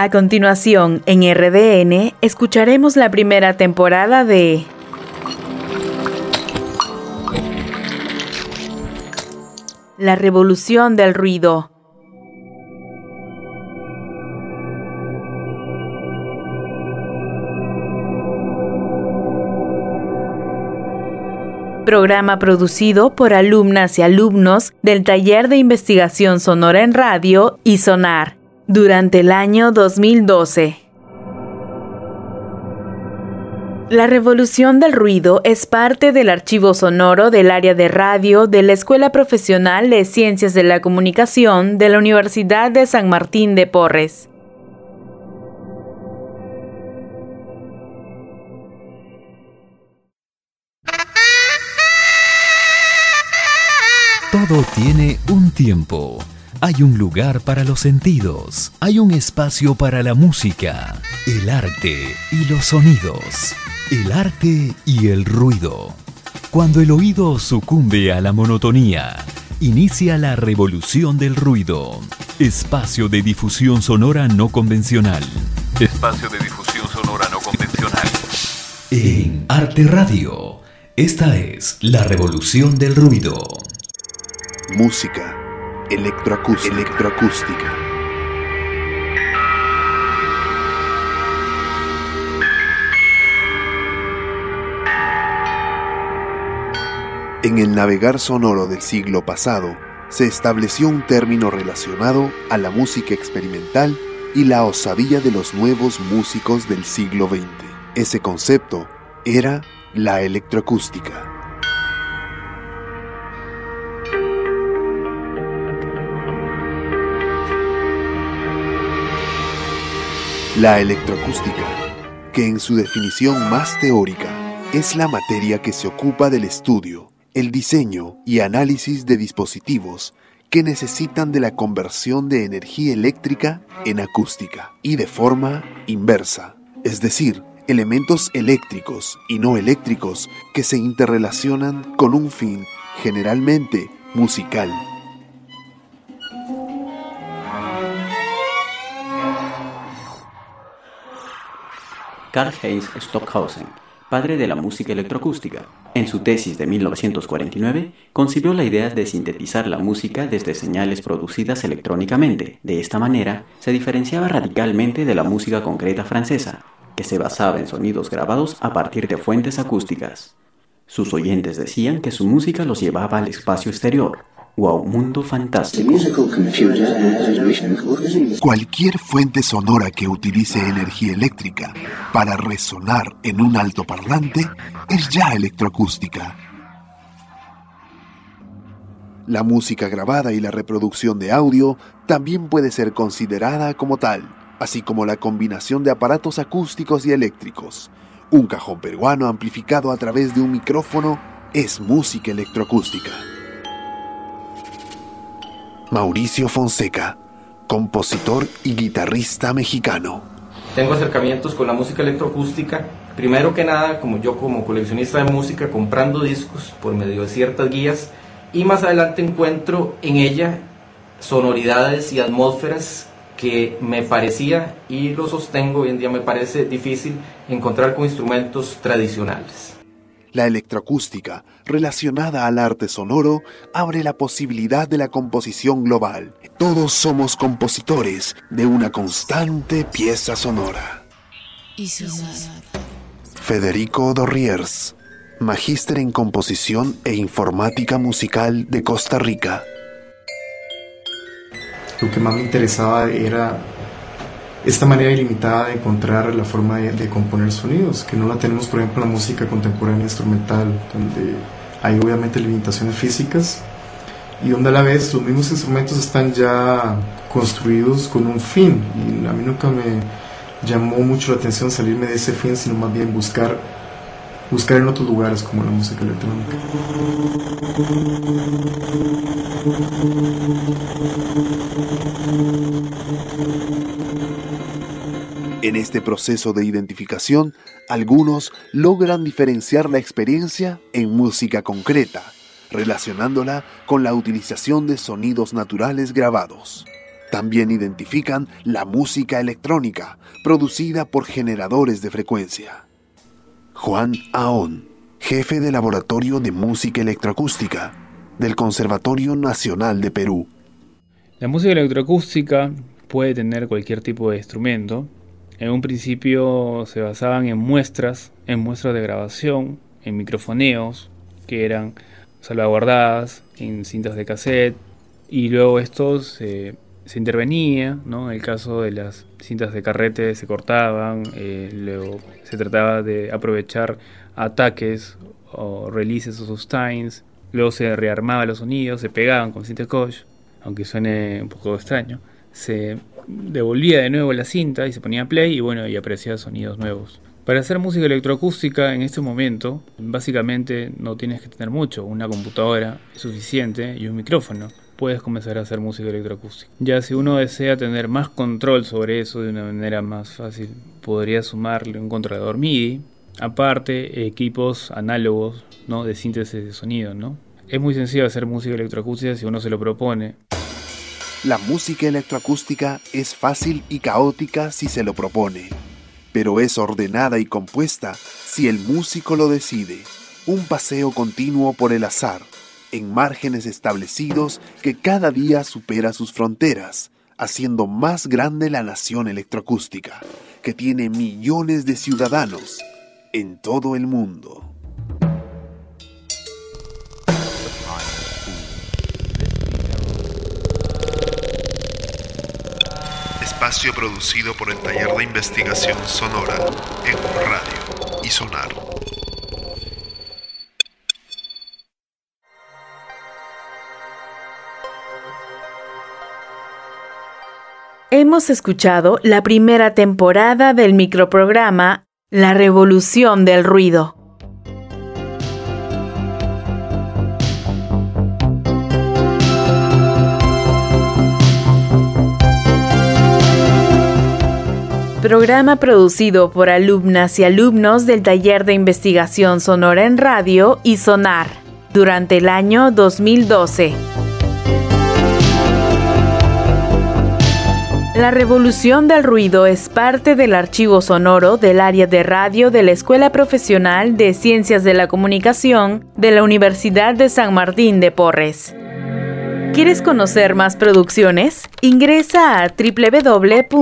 A continuación, en RDN, escucharemos la primera temporada de La Revolución del Ruido. Programa producido por alumnas y alumnos del Taller de Investigación Sonora en Radio y Sonar durante el año 2012. La revolución del ruido es parte del archivo sonoro del área de radio de la Escuela Profesional de Ciencias de la Comunicación de la Universidad de San Martín de Porres. Todo tiene un tiempo hay un lugar para los sentidos, hay un espacio para la música, el arte y los sonidos, el arte y el ruido. Cuando el oído sucumbe a la monotonía, inicia la revolución del ruido. Espacio de difusión sonora no convencional. Espacio de difusión sonora no convencional. En Arte Radio, esta es la revolución del ruido. Música Electroacústica. Electroacústica. En el navegar sonoro del siglo pasado, se estableció un término relacionado a la música experimental y la osadía de los nuevos músicos del siglo XX. Ese concepto era la electroacústica. La electroacústica, que en su definición más teórica es la materia que se ocupa del estudio, el diseño y análisis de dispositivos que necesitan de la conversión de energía eléctrica en acústica y de forma inversa, es decir, elementos eléctricos y no eléctricos que se interrelacionan con un fin generalmente musical Karl-Heinz Stockhausen, padre de la música electroacústica. En su tesis de 1949, concibió la idea de sintetizar la música desde señales producidas electrónicamente. De esta manera, se diferenciaba radicalmente de la música concreta francesa, que se basaba en sonidos grabados a partir de fuentes acústicas. Sus oyentes decían que su música los llevaba al espacio exterior, un mundo fantástico. Cualquier fuente sonora que utilice energía eléctrica para resonar en un altoparlante es ya electroacústica. La música grabada y la reproducción de audio también puede ser considerada como tal, así como la combinación de aparatos acústicos y eléctricos. Un cajón peruano amplificado a través de un micrófono es música electroacústica. Mauricio Fonseca, compositor y guitarrista mexicano. Tengo acercamientos con la música electroacústica, primero que nada como yo como coleccionista de música comprando discos por medio de ciertas guías y más adelante encuentro en ella sonoridades y atmósferas que me parecía y lo sostengo hoy en día me parece difícil encontrar con instrumentos tradicionales. La electroacústica, relacionada al arte sonoro, abre la posibilidad de la composición global. Todos somos compositores de una constante pieza sonora. Federico Dorriers, magíster en composición e informática musical de Costa Rica. Lo que más me interesaba era esta manera ilimitada de encontrar la forma de, componer sonidos, que no la tenemos, por ejemplo, en la música contemporánea instrumental, donde hay obviamente limitaciones físicas y donde a la vez los mismos instrumentos están ya construidos con un fin. Y a mí nunca me llamó mucho la atención salirme de ese fin, sino más bien buscar buscar en otros lugares como la música electrónica. En este proceso de identificación, algunos logran diferenciar la experiencia en música concreta, relacionándola con la utilización de sonidos naturales grabados. También identifican la música electrónica, producida por generadores de frecuencia. Juan Aón, jefe de Laboratorio de Música Electroacústica del Conservatorio Nacional de Perú. La música electroacústica puede tener cualquier tipo de instrumento. En un principio se basaban en muestras, en muestras de grabación, en microfoneos, que eran salvaguardadas en cintas de cassette, y luego estos se intervenía, ¿no? En el caso de las cintas de carrete se cortaban, eh, luego se trataba de aprovechar ataques o releases o sustains, luego se rearmaba los sonidos, se pegaban con cinta coach, aunque suene un poco extraño, se devolvía de nuevo la cinta y se ponía play y bueno, y aparecían sonidos nuevos. Para hacer música electroacústica en este momento, básicamente no tienes que tener mucho, una computadora es suficiente y un micrófono. Puedes comenzar a hacer música electroacústica. Ya si uno desea tener más control sobre eso de una manera más fácil, podría sumarle un controlador MIDI, aparte equipos análogos ¿no? de síntesis de sonido. ¿no? Es muy sencillo hacer música electroacústica si uno se lo propone. La música electroacústica es fácil y caótica si se lo propone pero es ordenada y compuesta si el músico lo decide. Un paseo continuo por el azar, en márgenes establecidos que cada día supera sus fronteras, haciendo más grande la nación electroacústica, que tiene millones de ciudadanos en todo el mundo. Espacio producido por el Taller de Investigación Sonora en Radio y Sonar. Hemos escuchado la primera temporada del microprograma La Revolución del Ruido. Programa producido por alumnas y alumnos del Taller de Investigación Sonora en Radio y Sonar durante el año 2012. La revolución del ruido es parte del archivo sonoro del área de radio de la Escuela Profesional de Ciencias de la Comunicación de la Universidad de San Martín de Porres. ¿Quieres conocer más producciones? Ingresa a www.rdn.pe.